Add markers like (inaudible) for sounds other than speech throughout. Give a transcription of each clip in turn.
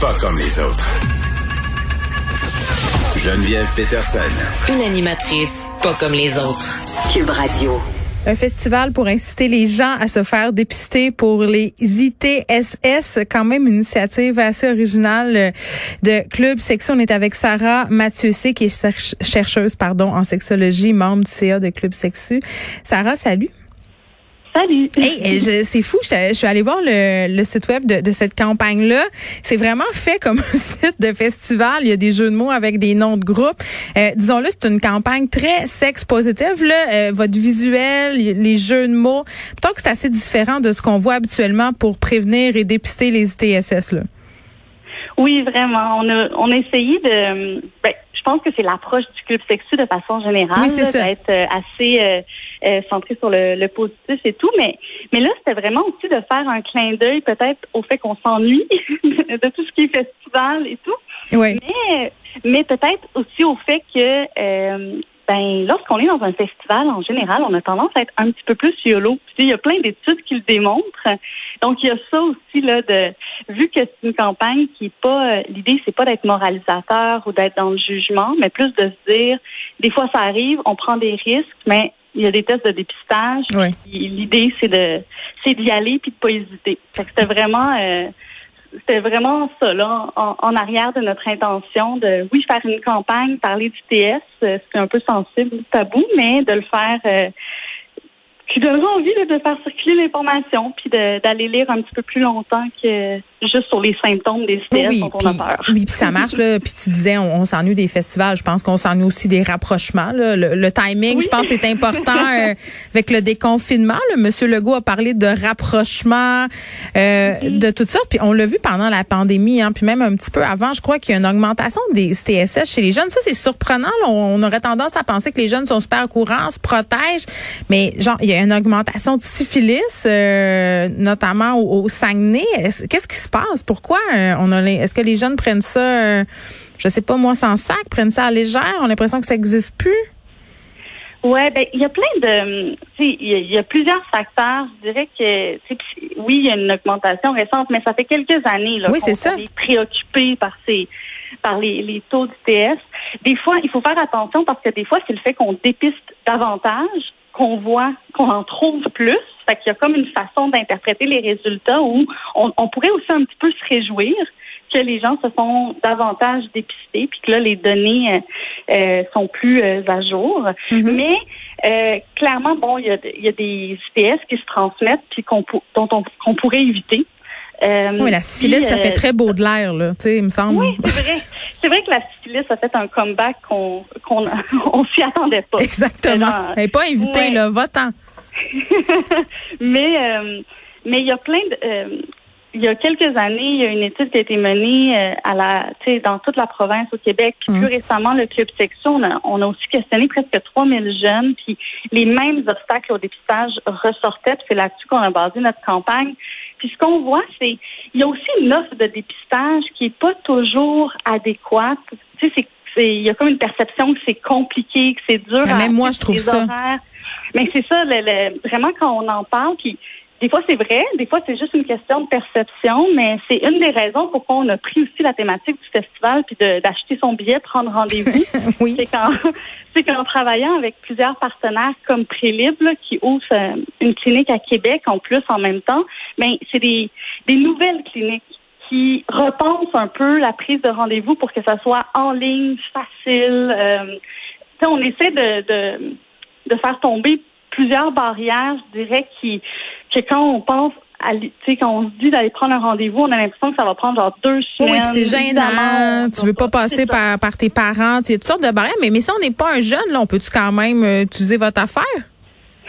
Pas comme les autres. Geneviève Peterson. Une animatrice pas comme les autres. Cube Radio. Un festival pour inciter les gens à se faire dépister pour les ITSS, quand même une initiative assez originale de Club Sexu. On est avec Sarah Mathieussé, qui est chercheuse pardon, en sexologie, membre du CA de Club Sexu. Sarah, salut. Salut. Hey, c'est fou. Je, suis allée voir le, site web de, cette campagne-là. C'est vraiment fait comme (laughs) un site de festival. Il y a des jeux de mots avec des noms de groupes. Euh, disons-le, c'est une campagne très sex positive. Là, euh, votre visuel, les jeux de mots. Peut-être que c'est assez différent de ce qu'on voit habituellement pour prévenir et dépister les ITSS. Là. Oui, vraiment. On a, on a essayé de. Ben, je pense que c'est l'approche du club sexu de façon générale, oui, d'être euh, assez euh, euh, centré sur le, positif et tout. Mais, mais là, c'était vraiment aussi de faire un clin d'œil peut-être au fait qu'on s'ennuie (laughs) de tout ce qui est festival et tout. Oui. Mais, mais peut-être aussi au fait que ben, lorsqu'on est dans un festival, en général, on a tendance à être un petit peu plus yolo. il y a plein d'études qui le démontrent. Donc, il y a ça aussi, là, de, vu que c'est une campagne qui est pas, euh, l'idée, c'est pas d'être moralisateur ou d'être dans le jugement, mais plus de se dire, des fois, ça arrive, on prend des risques, mais il y a des tests de dépistage. L'idée, c'est de, c'est d'y aller puis de pas hésiter. c'était vraiment, euh, c'était vraiment ça, là, en, arrière de notre intention de, oui, faire une campagne, parler du TS, euh, c'est un peu sensible, tabou, mais de le faire euh, qui donnera envie de faire circuler l'information puis d'aller lire un petit peu plus longtemps que juste sur les symptômes des stress oui, dont on a peur. Oui, puis ça marche là. Puis tu disais, on, s'ennuie des festivals. Je pense qu'on s'ennuie aussi des rapprochements. Là. Le, timing, je pense, c'est important euh, avec le déconfinement. Là. Monsieur Legault a parlé de rapprochement, euh, de toutes sortes. Puis on l'a vu pendant la pandémie, hein, puis même un petit peu avant. Je crois qu'il y a une augmentation des TSS chez les jeunes. Ça, c'est surprenant. On, aurait tendance à penser que les jeunes sont super courants, se protègent, mais genre il y a une augmentation de syphilis, euh, notamment au, au Saguenay. Qu'est-ce qui se passe? Pourquoi euh, on a est-ce que les jeunes prennent ça, euh, je sais pas moi, sans sac, prennent ça à légère? On a l'impression que ça n'existe plus? Ouais, ben il y a plein de, il y, a plusieurs facteurs. Je dirais que, oui, il y a une augmentation récente, mais ça fait quelques années là oui, qu'on est préoccupé par ces, par les, les taux TS. Des fois, il faut faire attention parce que des fois, c'est le fait qu'on dépiste davantage qu'on voit, qu'on en trouve plus. Fait qu'il y a comme une façon d'interpréter les résultats où on, pourrait aussi un petit peu se réjouir que les gens se font davantage dépistés, puis que là, les données euh, euh, sont plus euh, à jour. Mm-hmm. Mais clairement, bon, il y a, des ITS qui se transmettent, puis qu'on dont on, pourrait éviter. Oui, la syphilis, ça fait très beau de l'air, là, tu sais, il me semble. Oui, c'est vrai. C'est vrai que la syphilis a fait un comeback qu'on qu'on (laughs) on s'y attendait pas. Exactement. Elle n'est pas invitée, là, va-t'en. (laughs) mais euh, mais il y a plein de euh, il y a quelques années, il y a une étude qui a été menée euh, à la, dans toute la province au Québec. Puis plus mm. récemment, le club section, on a, on a aussi questionné presque 3000 jeunes. Puis les mêmes obstacles au dépistage ressortaient. C'est là-dessus qu'on a basé notre campagne. Puis ce qu'on voit, c'est il y a aussi une offre de dépistage qui est pas toujours adéquate. Tu sais, c'est il y a comme une perception que c'est compliqué, que c'est dur. Ah, même moi, je trouve ça. Mais c'est ça, le, vraiment quand on en parle, puis des fois c'est vrai, des fois c'est juste une question de perception, mais c'est une des raisons pourquoi on a pris aussi la thématique du festival puis d'acheter son billet, prendre rendez-vous. (laughs) oui. C'est quand (laughs) c'est qu'en travaillant avec plusieurs partenaires comme Prélib qui ouvrent euh, une clinique à Québec en plus en même temps, mais ben, c'est des, des nouvelles cliniques qui repensent un peu la prise de rendez-vous pour que ça soit en ligne, facile. Euh, on essaie de, de de faire tomber plusieurs barrières, je dirais, qui, que quand on pense à, quand on se dit d'aller prendre un rendez-vous, on a l'impression que ça va prendre genre deux semaines. Oui, c'est gênant. Tu veux pas passer par, par tes parents. Il y a toutes sortes de barrières. Mais, mais si on n'est pas un jeune, là, on peut-tu quand même euh, utiliser votre affaire?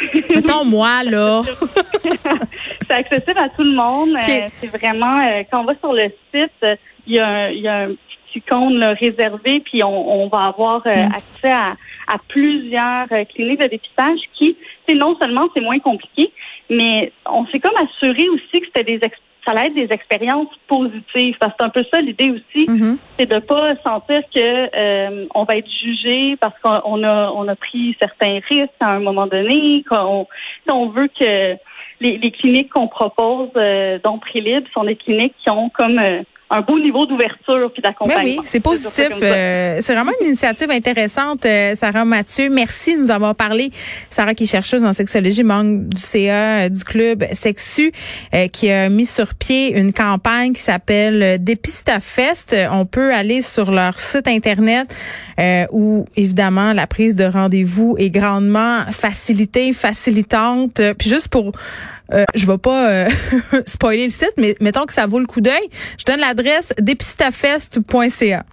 (laughs) Mettons moi, là. (laughs) c'est accessible à tout le monde. Euh, c'est vraiment, euh, quand on va sur le site, il y a, il y a un petit compte réservé, puis on, on va avoir euh, mm. accès à, à plusieurs euh, cliniques de dépistage qui, c'est non seulement c'est moins compliqué, mais on s'est comme assuré aussi que c'était des ça allait être des expériences positives parce que c'est un peu ça l'idée aussi, mm-hmm. c'est de pas sentir que euh, on va être jugé parce qu'on a on a pris certains risques à un moment donné, qu'on on veut que les, les cliniques qu'on propose euh, dont Prélib sont des cliniques qui ont comme euh, un beau niveau d'ouverture puis d'accompagnement. Oui, c'est positif. Euh, c'est vraiment une initiative intéressante, euh, Sarah Mathieu. Merci de nous avoir parlé. Sarah qui est chercheuse en sexologie, membre du CA du club Sexu, qui a mis sur pied une campagne qui s'appelle Dépistafest. On peut aller sur leur site internet où évidemment la prise de rendez-vous est grandement facilitée, facilitante. Puis juste pour euh, je vais pas euh, (laughs) spoiler le site, mais mettons que ça vaut le coup d'œil. Je donne l'adresse dépistafest.ca.